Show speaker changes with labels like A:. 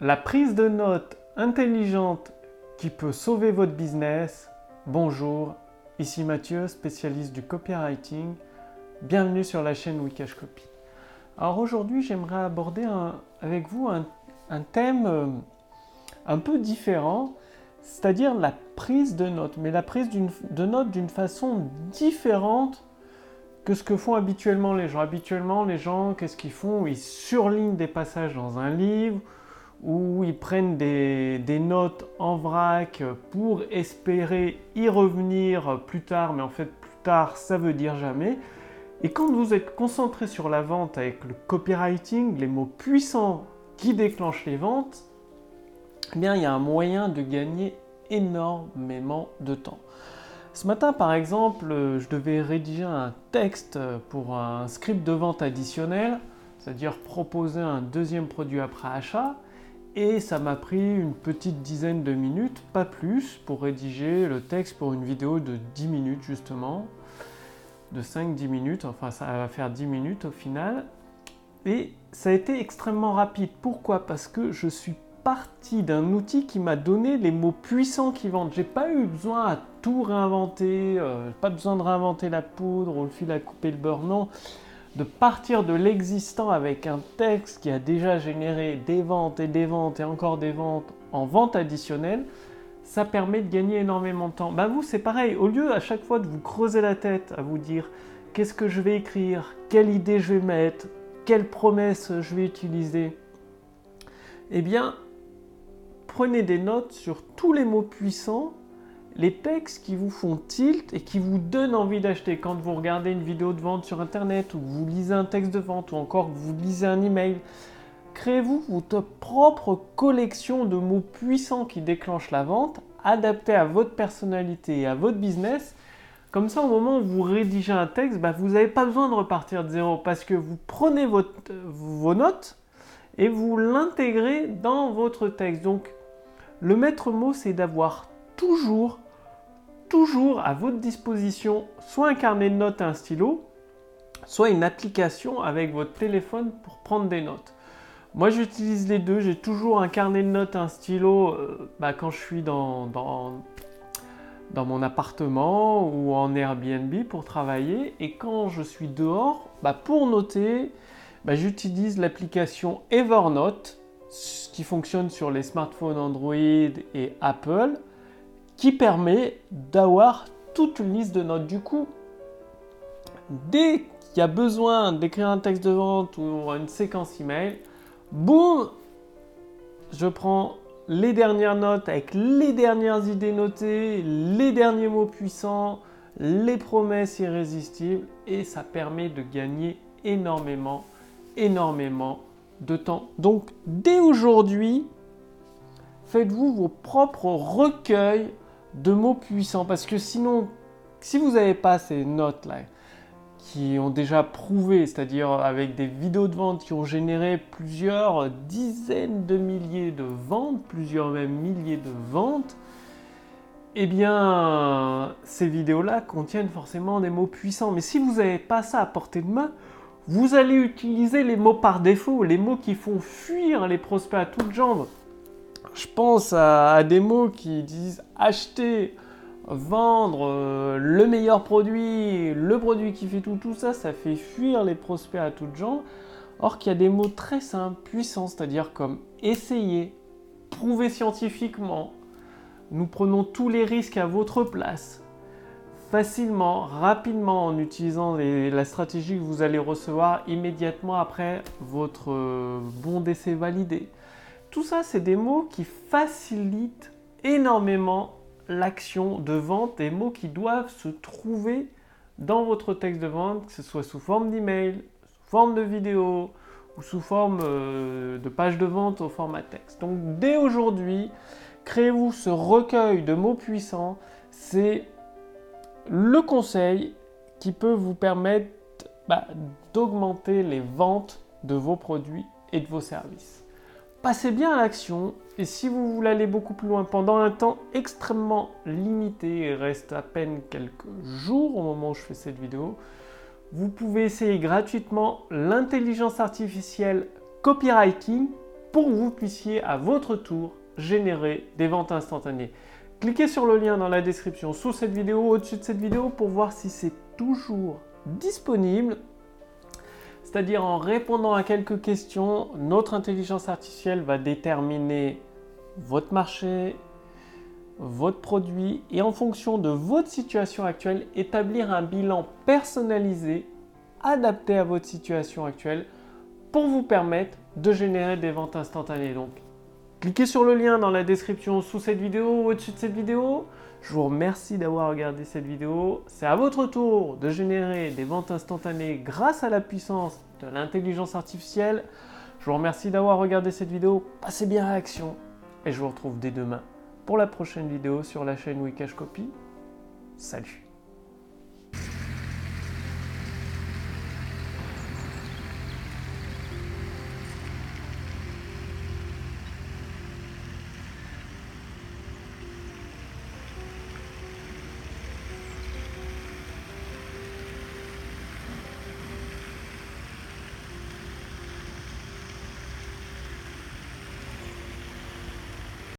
A: La prise de notes intelligente qui peut sauver votre business. Bonjour, ici Mathieu, spécialiste du copywriting. Bienvenue sur la chaîne Wikash Copy. Alors aujourd'hui, j'aimerais aborder avec vous un, thème euh, un peu différent, c'est-à-dire la prise de notes, mais la prise de notes d'une façon différente que ce que font habituellement les gens. Habituellement, les gens, qu'est-ce qu'ils font? Ils surlignent des passages dans un livre où ils prennent des, notes en vrac pour espérer y revenir plus tard, mais en fait plus tard ça veut dire jamais. Et quand vous êtes concentré sur la vente avec le copywriting, les mots puissants qui déclenchent les ventes, eh bien il y a un moyen de gagner énormément de temps. Ce matin, par exemple, je devais rédiger un texte pour un script de vente additionnel, c'est-à-dire proposer un deuxième produit après achat. Et ça m'a pris une petite dizaine de minutes, pas plus, pour rédiger le texte pour une vidéo de 10 minutes justement. De 5-10 minutes, enfin ça va faire 10 minutes au final. Et ça a été extrêmement rapide. Pourquoi? Parce que je suis parti d'un outil qui m'a donné les mots puissants qui vendent. J'ai pas eu besoin à tout réinventer, euh, pas besoin de réinventer la poudre ou le fil à couper le beurre, non de partir de l'existant avec un texte qui a déjà généré des ventes et des ventes et encore des ventes en vente additionnelle, ça permet de gagner énormément de temps. Bah vous, c'est pareil, au lieu à chaque fois de vous creuser la tête à vous dire qu'est-ce que je vais écrire, quelle idée je vais mettre, quelle promesse je vais utiliser, eh bien, prenez des notes sur tous les mots puissants les textes qui vous font tilt et qui vous donnent envie d'acheter quand vous regardez une vidéo de vente sur internet ou vous lisez un texte de vente ou encore vous lisez un email. Créez-vous votre propre collection de mots puissants qui déclenchent la vente, adaptés à votre personnalité et à votre business. Comme ça, au moment où vous rédigez un texte, bah, vous n'avez pas besoin de repartir de zéro parce que vous prenez vos notes et vous l'intégrez dans votre texte. Donc, le maître mot, c'est d'avoir toujours toujours à votre disposition soit un carnet de notes et un stylo, soit une application avec votre téléphone pour prendre des notes. Moi j'utilise les deux, j'ai toujours un carnet de notes un stylo euh, bah, quand je suis dans, dans, mon appartement ou en Airbnb pour travailler. Et quand je suis dehors, bah, pour noter, bah, j'utilise l'application Evernote qui fonctionne sur les smartphones Android et Apple qui permet d'avoir toute une liste de notes. Du coup, dès qu'il y a besoin d'écrire un texte de vente ou une séquence email, boum, je prends les dernières notes avec les dernières idées notées, les derniers mots puissants, les promesses irrésistibles et ça permet de gagner énormément, énormément de temps. Donc dès aujourd'hui, faites-vous vos propres recueils de mots puissants. Parce que sinon, si vous n'avez pas ces notes-là, qui ont déjà prouvé, c'est-à-dire avec des vidéos de vente qui ont généré plusieurs dizaines de milliers de ventes, plusieurs même milliers de ventes, eh bien, ces vidéos-là contiennent forcément des mots puissants. Mais si vous n'avez pas ça à portée de main, vous allez utiliser les mots par défaut, les mots qui font fuir les prospects à toutes jambes je pense à, des mots qui disent acheter, vendre, euh, le meilleur produit, le produit qui fait tout, tout ça, ça fait fuir les prospects à toutes gens. Or qu'il y a des mots très simples, puissants, c'est-à-dire comme essayer, prouver scientifiquement, nous prenons tous les risques à votre place, facilement, rapidement, en utilisant la stratégie que vous allez recevoir immédiatement après votre euh, bon d'essai validé. Tout ça, c'est des mots qui facilitent énormément l'action de vente, des mots qui doivent se trouver dans votre texte de vente, que ce soit sous forme d'email, sous forme de vidéo ou sous forme euh, de page de vente au format texte. Donc dès aujourd'hui, créez-vous ce recueil de mots puissants. C'est le conseil qui peut vous permettre bah, d'augmenter les ventes de vos produits et de vos services passez bien à l'action et si vous voulez aller beaucoup plus loin pendant un temps extrêmement limité, il reste à peine quelques jours au moment où je fais cette vidéo, vous pouvez essayer gratuitement l'intelligence artificielle copywriting pour que vous puissiez à votre tour générer des ventes instantanées. Cliquez sur le lien dans la description sous cette vidéo, au-dessus de cette vidéo pour voir si c'est toujours disponible. C'est-à-dire en répondant à quelques questions, notre intelligence artificielle va déterminer votre marché, votre produit et en fonction de votre situation actuelle, établir un bilan personnalisé, adapté à votre situation actuelle pour vous permettre de générer des ventes instantanées. Cliquez sur le lien dans la description sous cette vidéo ou au-dessus de cette vidéo. Je vous remercie d'avoir regardé cette vidéo. C'est à votre tour de générer des ventes instantanées grâce à la puissance de l'intelligence artificielle. Je vous remercie d'avoir regardé cette vidéo. Passez bien à l'action et je vous retrouve dès demain pour la prochaine vidéo sur la chaîne Wikash Copy. Salut